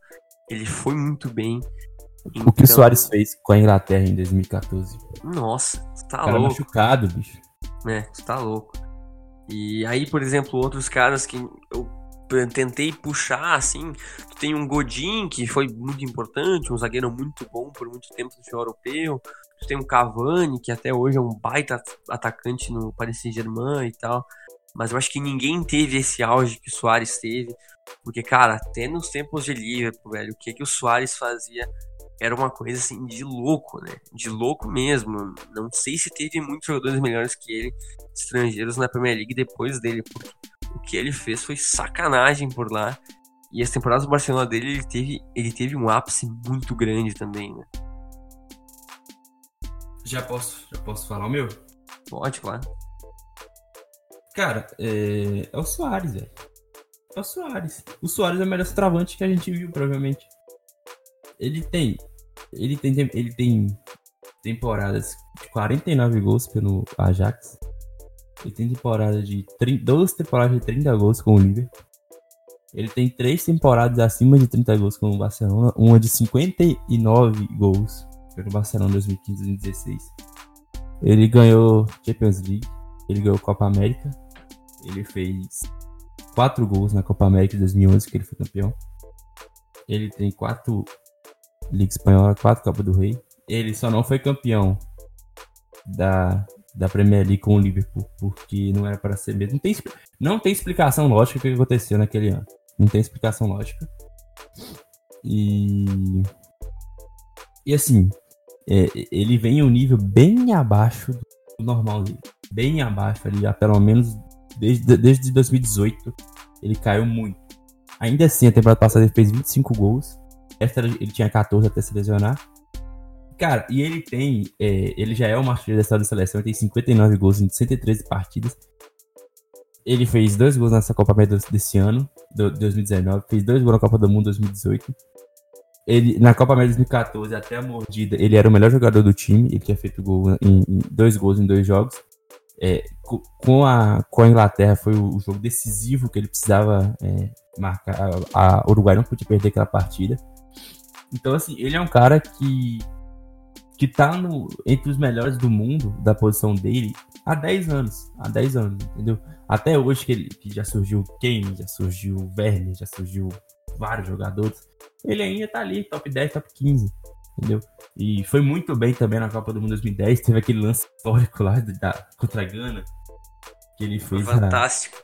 Ele foi muito bem. Então... O que o então Soares fez com a Inglaterra em 2014? Nossa, tá louco. machucado, bicho. É, tá louco. E aí, por exemplo, outros caras que eu tentei puxar, assim, tem um Godin, que foi muito importante, um zagueiro muito bom por muito tempo no futebol europeu. Tu tem um Cavani, que até hoje é um baita atacante no Paris Saint-Germain e tal. Mas eu acho que ninguém teve esse auge que o Soares teve. Porque, cara, até nos tempos de Liverpool, velho, o que, que o Soares fazia era uma coisa assim de louco, né? De louco mesmo. Não sei se teve muitos jogadores melhores que ele, estrangeiros na Premier League depois dele, porque o que ele fez foi sacanagem por lá. E as temporadas do Barcelona dele, ele teve, ele teve um ápice muito grande também, né? Já posso, já posso falar o meu? Pode, claro. Cara, é, é o Soares, velho. É o Soares. O Soares é o melhor travante que a gente viu, provavelmente. Ele tem. Ele tem, ele tem temporadas de 49 gols pelo Ajax. Ele tem temporada de 30, 12 temporadas de 30 gols com o Liverpool. Ele tem três temporadas acima de 30 gols com o Barcelona, uma de 59 gols pelo Barcelona 2015 2016. Ele ganhou Champions League, ele ganhou Copa América, ele fez quatro gols na Copa América de 2011, que ele foi campeão. Ele tem quatro Liga Espanhola, quatro Copa do Rei. Ele só não foi campeão da, da Premier League com o Liverpool, porque não era para ser mesmo. Não tem, não tem explicação lógica o que aconteceu naquele ano. Não tem explicação lógica. E. E assim, é, ele vem em um nível bem abaixo do normal dele. Bem abaixo ali, pelo menos desde, desde 2018. Ele caiu muito. Ainda assim, a temporada passada ele fez 25 gols. Esta ele tinha 14 até se lesionar. Cara, e ele tem. É, ele já é o artilheiro da história da seleção, ele tem 59 gols em 113 partidas. Ele fez dois gols nessa Copa América desse ano, do, 2019, fez dois gols na Copa do Mundo 2018. Ele, na Copa América 2014, até a mordida, ele era o melhor jogador do time. Ele tinha feito gol em, em dois gols em dois jogos. É, com, a, com a Inglaterra foi o, o jogo decisivo que ele precisava é, marcar. A, a Uruguai não podia perder aquela partida. Então, assim, ele é um cara que, que tá no, entre os melhores do mundo, da posição dele, há 10 anos. Há 10 anos, entendeu? Até hoje que, ele, que já surgiu Kane, já surgiu Werner, já surgiu vários jogadores ele ainda tá ali, top 10, top 15, entendeu? E foi muito bem também na Copa do Mundo 2010, teve aquele lance histórico lá da, contra a Gana, que ele fez. Fantástico.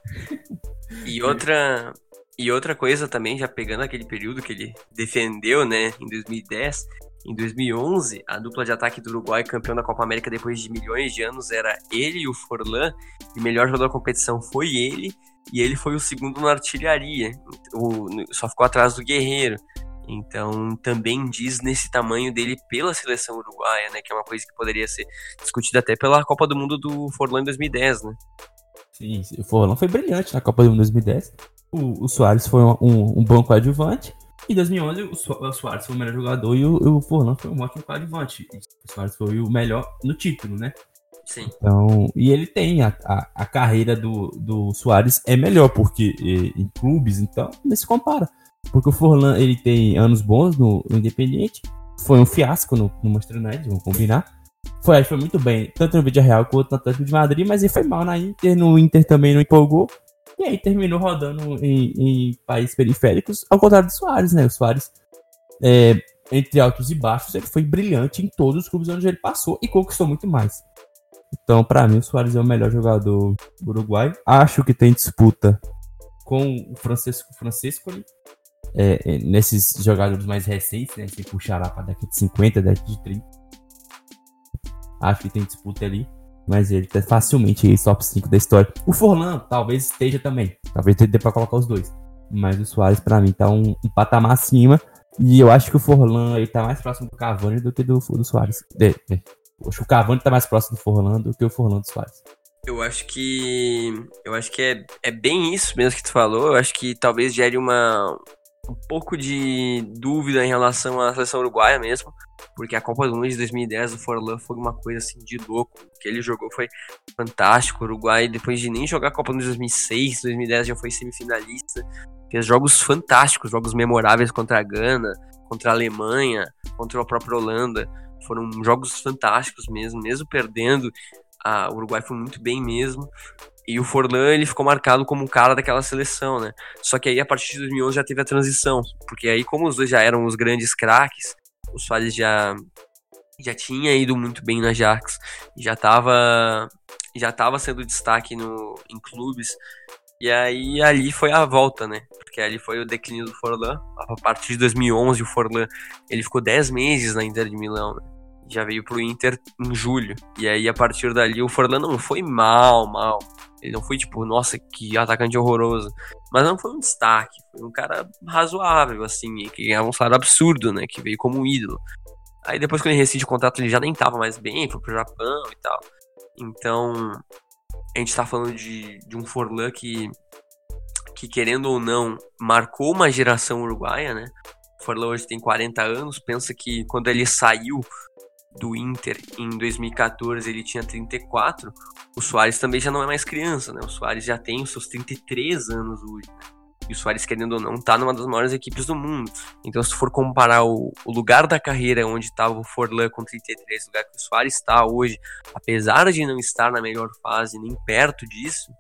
e outra, e outra coisa também, já pegando aquele período que ele defendeu, né, em 2010, Em 2011, a dupla de ataque do Uruguai, campeão da Copa América depois de milhões de anos, era ele e o Forlan. E o melhor jogador da competição foi ele. E ele foi o segundo na artilharia. O, só ficou atrás do Guerreiro. Então, também diz nesse tamanho dele pela seleção uruguaia, né? Que é uma coisa que poderia ser discutida até pela Copa do Mundo do Forlan em 2010, né? Sim, o Forlan foi brilhante na Copa do Mundo 2010. O, o Soares foi um, um bom coadjuvante. Em 2011, o Soares foi o melhor jogador e o, o Forlan foi um ótimo coadjuvante. O Soares foi o melhor no título, né? Sim. Então, e ele tem a, a, a carreira do, do Soares é melhor, porque e, em clubes, então, nem se compara. Porque o Forlan, ele tem anos bons no, no Independiente, foi um fiasco no, no Manchester United, vamos combinar. Foi, foi muito bem, tanto no Vídeo Real quanto no Atlético de Madrid, mas ele foi mal na Inter, no Inter também não empolgou. E aí terminou rodando em, em países periféricos, ao contrário do Soares, né? O Soares, é, entre altos e baixos, ele foi brilhante em todos os clubes onde ele passou e conquistou muito mais. Então, para mim, o Soares é o melhor jogador uruguaio. Acho que tem disputa com o Francisco Francisco é, é, nesses jogadores mais recentes, né? Se puxar lá para década de 50, década de 30. Acho que tem disputa ali. Mas ele tá facilmente aí, top 5 da história. O Forlan talvez esteja também. Talvez dê pra colocar os dois. Mas o Soares, para mim, tá um, um, patamar acima. E eu acho que o Forlan aí tá mais próximo do Cavani do que do, do Soares. De, de. Acho que o Cavani tá mais próximo do Forlan do que o Forlan do Soares. Eu acho que. Eu acho que é, é bem isso mesmo que tu falou. Eu acho que talvez gere uma, um pouco de dúvida em relação à seleção uruguaia mesmo, porque a Copa do Mundo de 2010 do Forlan foi uma coisa assim de louco. O que ele jogou foi fantástico. O Uruguai, depois de nem jogar a Copa do Mundo de 2006, 2010 já foi semifinalista. Fez jogos fantásticos, jogos memoráveis contra a Gana, contra a Alemanha, contra a própria Holanda. Foram jogos fantásticos mesmo, mesmo perdendo. A, o Uruguai foi muito bem mesmo. E o Forlan, ele ficou marcado como um cara daquela seleção, né? Só que aí, a partir de 2011, já teve a transição. Porque aí, como os dois já eram os grandes craques, o Soares já, já tinha ido muito bem na Ajax. Já estava já tava sendo destaque no, em clubes. E aí, ali foi a volta, né? Porque ali foi o declínio do Forlan. A partir de 2011, o Forlan, ele ficou 10 meses na Inter de Milão, né? já veio pro Inter em julho. E aí, a partir dali, o Forlan não foi mal, mal. Ele não foi tipo, nossa, que atacante horroroso. Mas não foi um destaque. Foi um cara razoável, assim, que ganhava um salário absurdo, né? Que veio como um ídolo. Aí depois que ele rescinde o contrato, ele já nem tava mais bem, foi pro Japão e tal. Então, a gente tá falando de, de um Forlan que, que, querendo ou não, marcou uma geração uruguaia, né? O Forlan hoje tem 40 anos, pensa que quando ele saiu do Inter em 2014 ele tinha 34, o Soares também já não é mais criança, né? O Soares já tem os seus 33 anos hoje. Né? E o Soares, querendo ou não, tá numa das maiores equipes do mundo. Então, se for comparar o, o lugar da carreira onde estava o Forlan com 33, o lugar que o Soares está hoje, apesar de não estar na melhor fase, nem perto disso,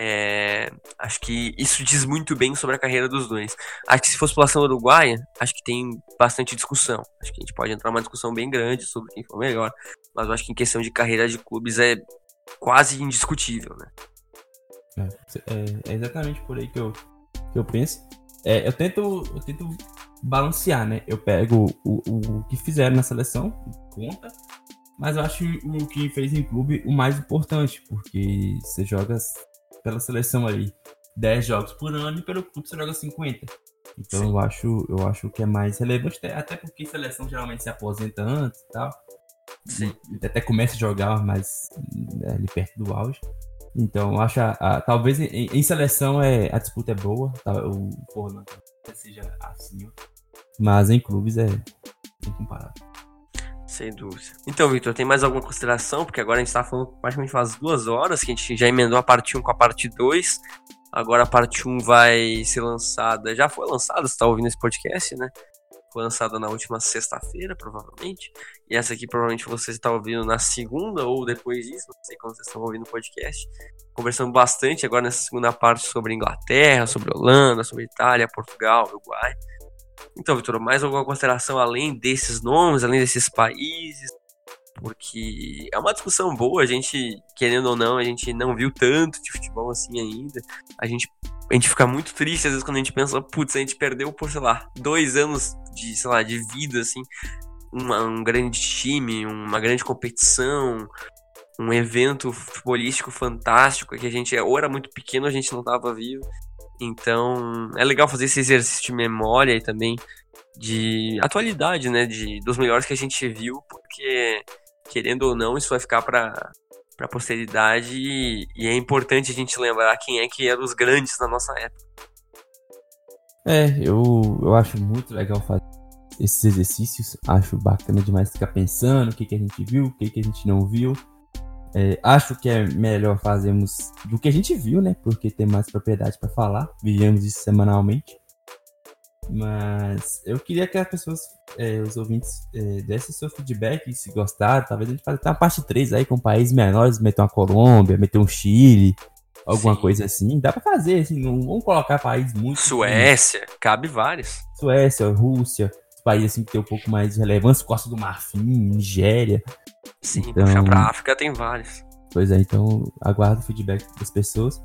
é, acho que isso diz muito bem sobre a carreira dos dois. Acho que se fosse população uruguaia, acho que tem bastante discussão. Acho que a gente pode entrar numa discussão bem grande sobre quem for melhor. Mas acho que em questão de carreira de clubes é quase indiscutível, né? É, é, é exatamente por aí que eu, que eu penso. É, eu tento, eu tento balancear, né? Eu pego o, o, o que fizeram na seleção, conta, mas eu acho o que fez em clube o mais importante, porque você joga pela seleção ali 10 jogos por ano e pelo clube você joga 50. Então eu acho, eu acho que é mais relevante, até porque seleção geralmente se aposenta antes e tal. Sim. E até começa a jogar mais né, ali perto do auge. Então, eu acho a, a, talvez em, em, seleção é, a disputa é boa, tá, o Forlan seja assim, mas em clubes é incomparável. Sem dúvida. Então, Victor, tem mais alguma consideração? Porque agora a gente tá falando praticamente faz duas horas que a gente já emendou a parte 1 com a parte 2. Agora a parte 1 vai ser lançada. Já foi lançada, você tá ouvindo esse podcast, né? Foi lançada na última sexta-feira, provavelmente. E essa aqui provavelmente você está ouvindo na segunda ou depois disso. Não sei quando vocês estão ouvindo o podcast. Conversando bastante agora nessa segunda parte sobre Inglaterra, sobre Holanda, sobre Itália, Portugal, Uruguai. Então, Vitor, mais alguma consideração além desses nomes, além desses países? Porque é uma discussão boa, a gente, querendo ou não, a gente não viu tanto de futebol assim ainda. A gente, a gente fica muito triste às vezes quando a gente pensa, putz, a gente perdeu por, sei lá, dois anos de, sei lá, de vida, assim, uma, um grande time, uma grande competição, um evento futebolístico fantástico que a gente ou era muito pequeno a gente não estava vivo. Então é legal fazer esse exercício de memória e também de atualidade, né? De, dos melhores que a gente viu, porque querendo ou não, isso vai ficar para para a posteridade e, e, é importante a gente lembrar quem é que eram os grandes na nossa época. É, eu, eu acho muito legal fazer esses exercícios, acho bacana demais ficar pensando o que, que a gente viu, o que, que a gente não viu. É, acho que é melhor fazermos do que a gente viu, né? Porque tem mais propriedade para falar, vivemos isso semanalmente. Mas eu queria que as pessoas, é, os ouvintes, é, dessem seu feedback, se gostaram. Talvez a gente faça uma parte 3 aí com países menores, meter uma Colômbia, meter um Chile, alguma Sim. coisa assim. Dá pra fazer, assim, não vamos colocar países muito. Suécia, cabe vários. Suécia, Rússia, países assim que tem um pouco mais de relevância, Costa do Marfim, Nigéria. Sim, então, puxar pra África tem vários. Pois é, então aguardo o feedback das pessoas.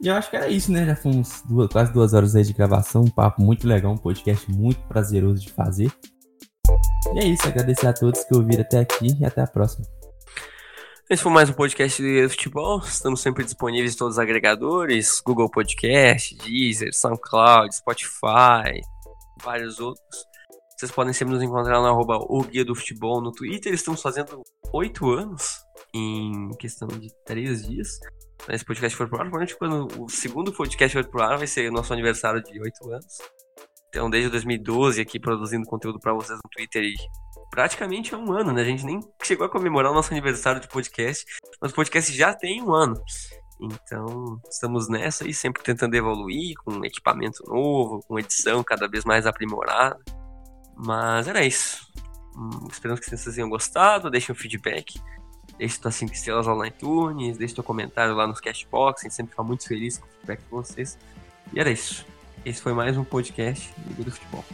E eu acho que era isso, né? Já fomos duas, quase duas horas aí de gravação, um papo muito legal, um podcast muito prazeroso de fazer. E é isso, agradecer a todos que ouviram até aqui e até a próxima. Esse foi mais um podcast de futebol. Estamos sempre disponíveis em todos os agregadores: Google Podcast, Deezer, SoundCloud, Spotify, vários outros. Vocês podem sempre nos encontrar no arroba o Guia do Futebol no Twitter. Estamos fazendo oito anos em questão de três dias. Esse podcast foi pro ar. Provavelmente quando o segundo podcast foi pro ar vai ser o nosso aniversário de oito anos. Então, desde 2012 aqui produzindo conteúdo para vocês no Twitter e praticamente é um ano, né? A gente nem chegou a comemorar o nosso aniversário de podcast. Nosso podcast já tem um ano. Então, estamos nessa e sempre tentando evoluir com equipamento novo, com edição cada vez mais aprimorada. Mas era isso. Hum, esperamos que vocês tenham gostado. Deixem um feedback. Deixe suas 5 estrelas lá no iTunes. Deixe seu comentário lá nos Cashbox. A gente sempre fica muito feliz com o feedback de vocês. E era isso. Esse foi mais um podcast do Futebol.